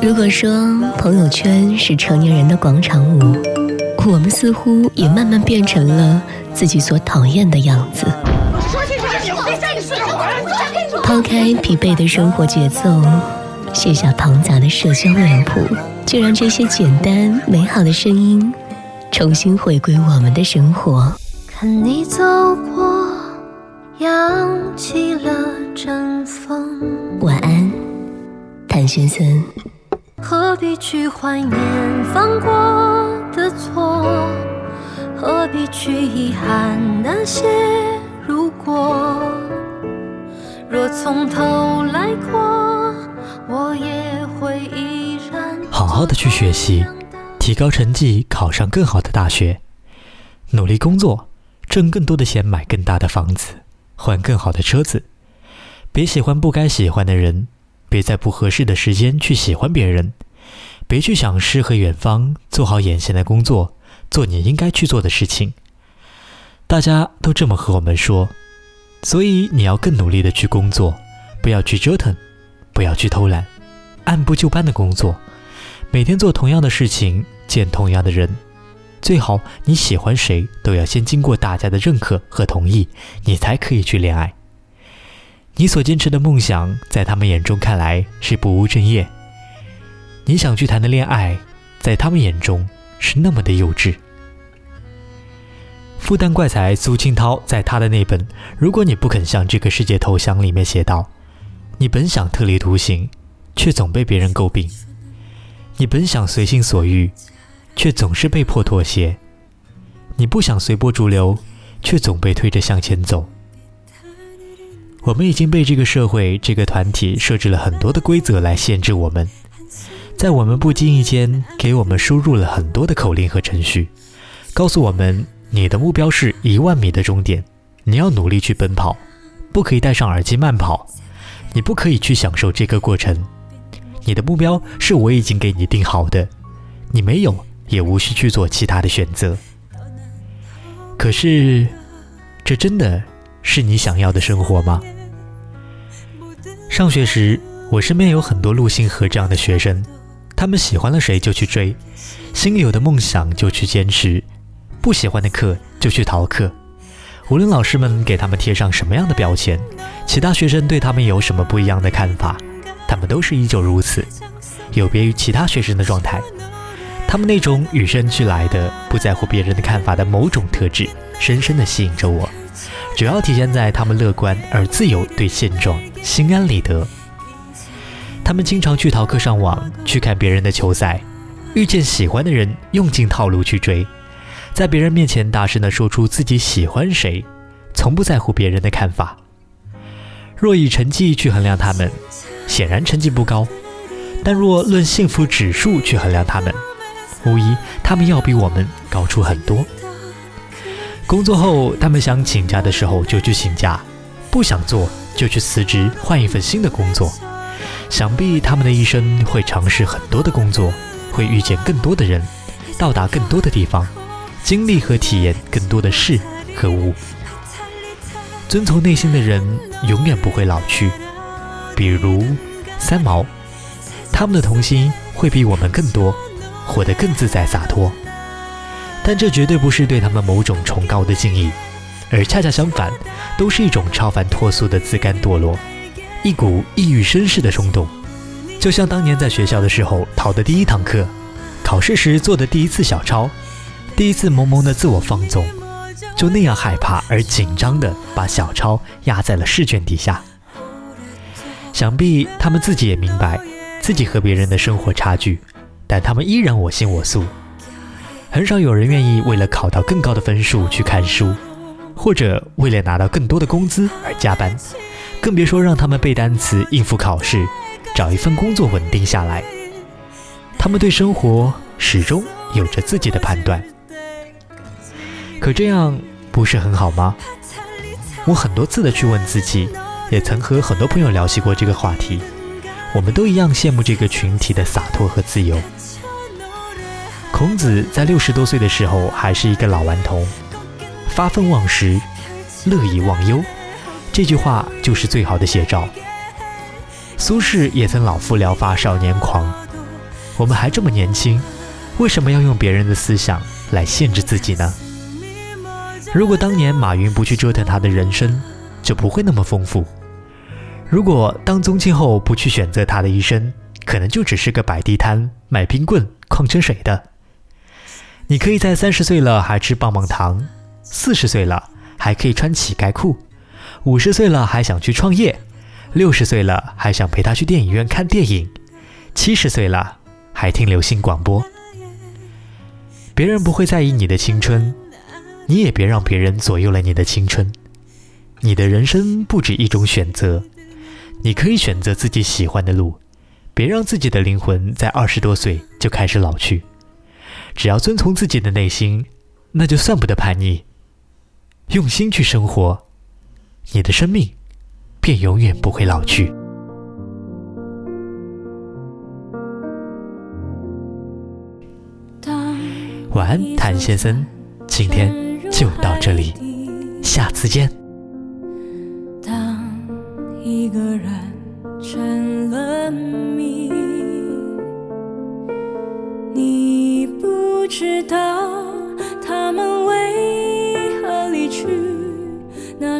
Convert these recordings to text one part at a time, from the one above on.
如果说朋友圈是成年人的广场舞，我们似乎也慢慢变成了自己所讨厌的样子。抛开疲惫的生活节奏，卸下庞杂的社交脸谱，就让这些简单美好的声音重新回归我们的生活。看你走过，扬起了阵风。晚安，谭先生。何必去怀念犯过的错？何必去遗憾那些如果？若从头来过，我也会依然。好好的去学习，提高成绩，考上更好的大学，努力工作，挣更多的钱，买更大的房子，换更好的车子。别喜欢不该喜欢的人，别在不合适的时间去喜欢别人，别去想诗和远方，做好眼前的工作，做你应该去做的事情。大家都这么和我们说。所以你要更努力的去工作，不要去折腾，不要去偷懒，按部就班的工作，每天做同样的事情，见同样的人，最好你喜欢谁都要先经过大家的认可和同意，你才可以去恋爱。你所坚持的梦想，在他们眼中看来是不务正业，你想去谈的恋爱，在他们眼中是那么的幼稚。复旦怪才苏清涛在他的那本《如果你不肯向这个世界投降》里面写道：“你本想特立独行，却总被别人诟病；你本想随心所欲，却总是被迫妥协；你不想随波逐流，却总被推着向前走。我们已经被这个社会、这个团体设置了很多的规则来限制我们，在我们不经意间给我们输入了很多的口令和程序，告诉我们。”你的目标是一万米的终点，你要努力去奔跑，不可以戴上耳机慢跑，你不可以去享受这个过程。你的目标是我已经给你定好的，你没有也无需去做其他的选择。可是，这真的是你想要的生活吗？上学时，我身边有很多陆星河这样的学生，他们喜欢了谁就去追，心里有的梦想就去坚持。不喜欢的课就去逃课，无论老师们给他们贴上什么样的标签，其他学生对他们有什么不一样的看法，他们都是依旧如此，有别于其他学生的状态。他们那种与生俱来的不在乎别人的看法的某种特质，深深地吸引着我，主要体现在他们乐观而自由，对现状心安理得。他们经常去逃课上网，去看别人的球赛，遇见喜欢的人，用尽套路去追。在别人面前大声地说出自己喜欢谁，从不在乎别人的看法。若以成绩去衡量他们，显然成绩不高；但若论幸福指数去衡量他们，无疑他们要比我们高出很多。工作后，他们想请假的时候就去请假，不想做就去辞职换一份新的工作。想必他们的一生会尝试很多的工作，会遇见更多的人，到达更多的地方。经历和体验更多的事和物，遵从内心的人永远不会老去。比如三毛，他们的童心会比我们更多，活得更自在洒脱。但这绝对不是对他们某种崇高的敬意，而恰恰相反，都是一种超凡脱俗的自甘堕落，一股抑郁绅士的冲动。就像当年在学校的时候逃的第一堂课，考试时做的第一次小抄。第一次萌萌的自我放纵，就那样害怕而紧张的把小抄压在了试卷底下。想必他们自己也明白自己和别人的生活差距，但他们依然我行我素。很少有人愿意为了考到更高的分数去看书，或者为了拿到更多的工资而加班，更别说让他们背单词、应付考试、找一份工作稳定下来。他们对生活始终有着自己的判断。可这样不是很好吗？我很多次的去问自己，也曾和很多朋友聊起过这个话题。我们都一样羡慕这个群体的洒脱和自由。孔子在六十多岁的时候还是一个老顽童，发愤忘食，乐以忘忧。这句话就是最好的写照。苏轼也曾老夫聊发少年狂。我们还这么年轻，为什么要用别人的思想来限制自己呢？如果当年马云不去折腾他的人生，就不会那么丰富。如果当宗庆后不去选择他的一生，可能就只是个摆地摊卖冰棍、矿泉水的。你可以在三十岁了还吃棒棒糖，四十岁了还可以穿乞丐裤，五十岁了还想去创业，六十岁了还想陪他去电影院看电影，七十岁了还听流行广播。别人不会在意你的青春，你也别让别人左右了你的青春。你的人生不止一种选择，你可以选择自己喜欢的路，别让自己的灵魂在二十多岁就开始老去。只要遵从自己的内心，那就算不得叛逆。用心去生活，你的生命便永远不会老去。晚安，谭先生，今天就到这里，下次见。当一个人成了谜，你不知道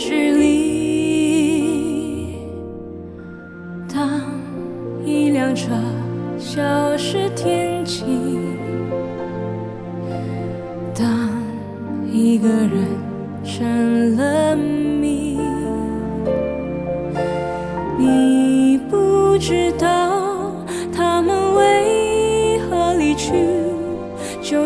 距离。当一辆车消失天际，当一个人成了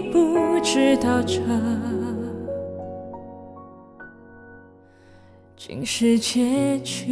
不知道这竟是结局。